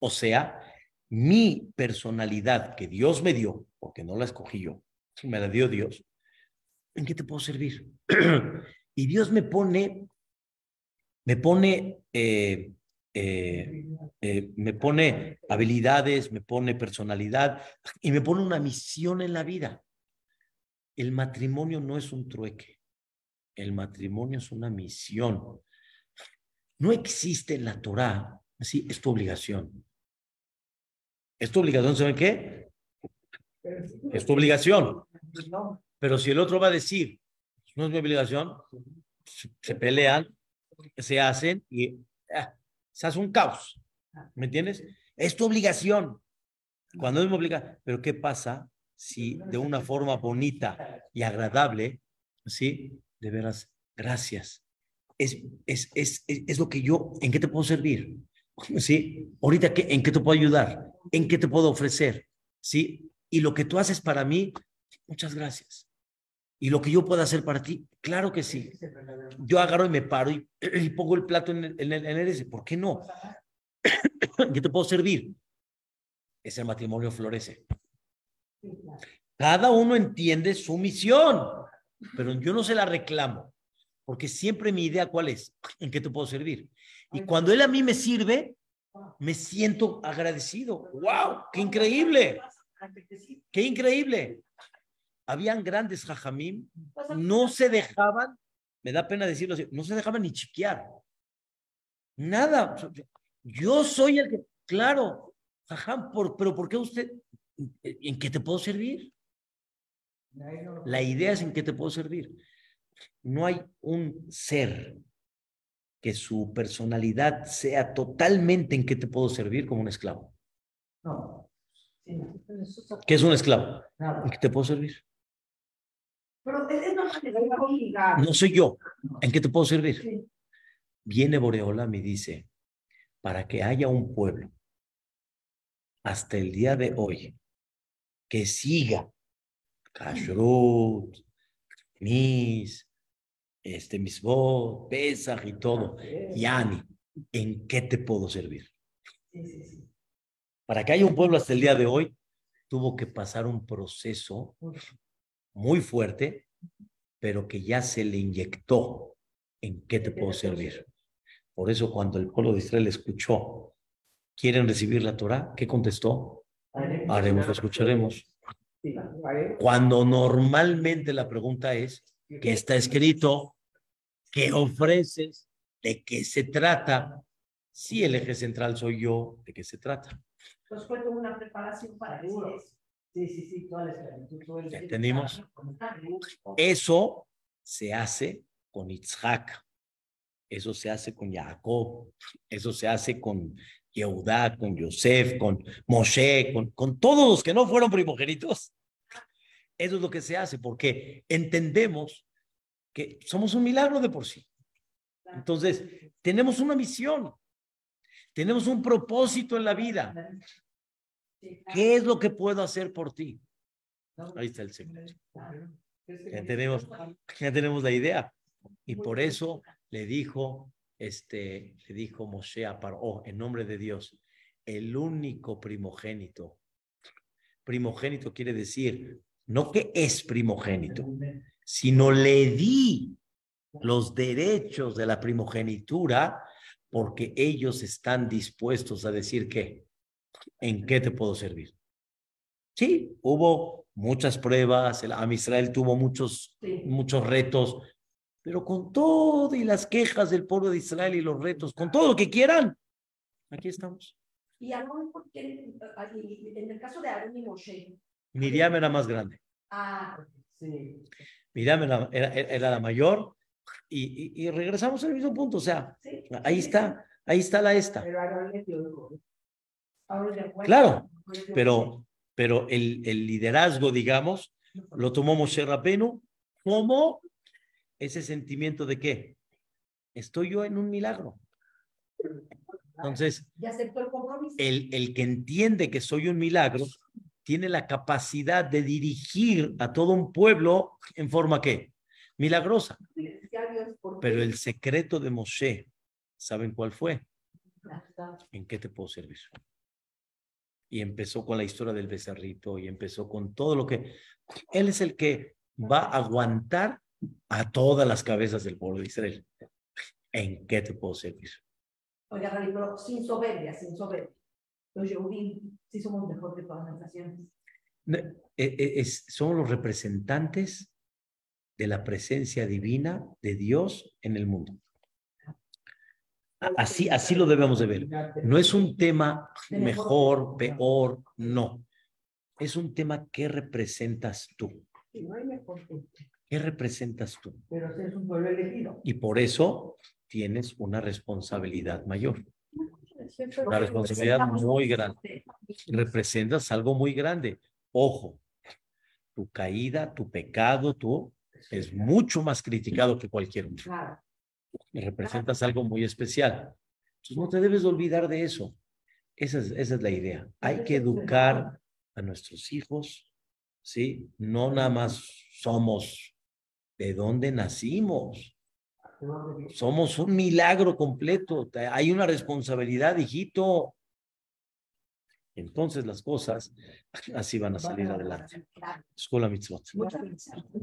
O sea, mi personalidad que Dios me dio, porque no la escogí yo, me la dio Dios, ¿en qué te puedo servir? y Dios me pone, me pone, eh, eh, eh, me pone habilidades, me pone personalidad y me pone una misión en la vida. El matrimonio no es un trueque, el matrimonio es una misión. No existe en la Torah, así es tu obligación. Es tu obligación, ¿saben qué? Es tu obligación. Pero si el otro va a decir, no es mi obligación, se pelean, se hacen y se hace un caos. ¿Me entiendes? Es tu obligación. Cuando es mi obligación. Pero ¿qué pasa si de una forma bonita y agradable, sí, de veras, gracias. Es, es, es, es, lo que yo, ¿en qué te puedo servir? ¿Sí? Ahorita, ¿qué, ¿en qué te puedo ayudar? ¿En qué te puedo ofrecer? ¿Sí? Y lo que tú haces para mí, muchas gracias. Y lo que yo puedo hacer para ti, claro que sí. Yo agarro y me paro y, pongo el plato en el, en el, en ese. ¿Por qué no? ¿En qué te puedo servir? Ese matrimonio florece. Cada uno entiende su misión, pero yo no se la reclamo, porque siempre mi idea cuál es, en qué te puedo servir. Y cuando él a mí me sirve, me siento agradecido. ¡Wow! ¡Qué increíble! ¡Qué increíble! Habían grandes jajamim, no se dejaban, me da pena decirlo así, no se dejaban ni chiquear. Nada. Yo soy el que, claro, jajam, por, pero ¿por qué usted? ¿En qué te puedo servir? La idea es en qué te puedo servir. No hay un ser que su personalidad sea totalmente en qué te puedo servir como un esclavo. No. ¿Qué es un esclavo? ¿En qué te puedo servir? No soy yo. ¿En qué te puedo servir? Viene Boreola me dice, para que haya un pueblo hasta el día de hoy que siga Kashrut, Mis, este, Misbot, Pesach y todo. Yani, ¿en qué te puedo servir? Para que haya un pueblo hasta el día de hoy, tuvo que pasar un proceso muy fuerte, pero que ya se le inyectó en qué te puedo servir. Por eso cuando el pueblo de Israel escuchó, ¿quieren recibir la Torah? ¿Qué contestó? Haremos, lo escucharemos. Cuando normalmente la pregunta es, ¿qué está escrito? ¿Qué ofreces? ¿De qué se trata? Si el eje central soy yo, ¿de qué se trata? Pues fue como una preparación para eso. Sí, sí, sí, toda la ¿Entendimos? Eso se hace con Itzhak, eso se hace con Jacob, eso se hace con Yehudá, con Yosef, con Moshe, con, con todos los que no fueron primogénitos. Eso es lo que se hace, porque entendemos que somos un milagro de por sí. Entonces, tenemos una misión, tenemos un propósito en la vida. ¿Qué es lo que puedo hacer por ti? Ahí está el secreto. Ya tenemos, ya tenemos la idea. Y por eso le dijo, este, le dijo Moshe a Paró, en nombre de Dios, el único primogénito. Primogénito quiere decir, no que es primogénito, sino le di los derechos de la primogenitura porque ellos están dispuestos a decir que, ¿en qué te puedo servir? Sí, hubo muchas pruebas, el Am Israel tuvo muchos, muchos retos, pero con todo y las quejas del pueblo de Israel y los retos, con todo lo que quieran, aquí estamos. Y Aarón, en el caso de Aarón y Moshe. Miriam era más grande. Ah, sí. Miriam era, era, la mayor y, y, regresamos al mismo punto, o sea, ahí está, ahí está la esta. Claro, pero, pero el, el liderazgo, digamos, lo tomó Moshe Rabenu como ese sentimiento de que estoy yo en un milagro. Entonces, el, el que entiende que soy un milagro tiene la capacidad de dirigir a todo un pueblo en forma que milagrosa. Pero el secreto de Moshe, ¿saben cuál fue? ¿En qué te puedo servir? Y empezó con la historia del becerrito y empezó con todo lo que... Él es el que va a aguantar a todas las cabezas del pueblo de Israel. ¿En qué te puedo servir? Oiga, Rani, pero sin soberbia, sin soberbia. Los Yehudim sí somos mejor que todas las naciones. E, e, es, somos los representantes de la presencia divina de Dios en el mundo. Así, así lo debemos de ver. No es un tema mejor, peor, no. Es un tema que representas tú. ¿Qué representas tú? Pero es un pueblo elegido. Y por eso tienes una responsabilidad mayor. Una responsabilidad muy grande. Representas algo muy grande. Ojo, tu caída, tu pecado, tú es mucho más criticado que cualquier otro. Representas algo muy especial. Entonces no te debes olvidar de eso. Esa es, esa es la idea. Hay que educar a nuestros hijos, ¿sí? No nada más somos de dónde nacimos. Somos un milagro completo. Hay una responsabilidad, hijito. Entonces las cosas así van a salir adelante. Escuela Mitzvot.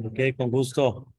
Ok, con gusto.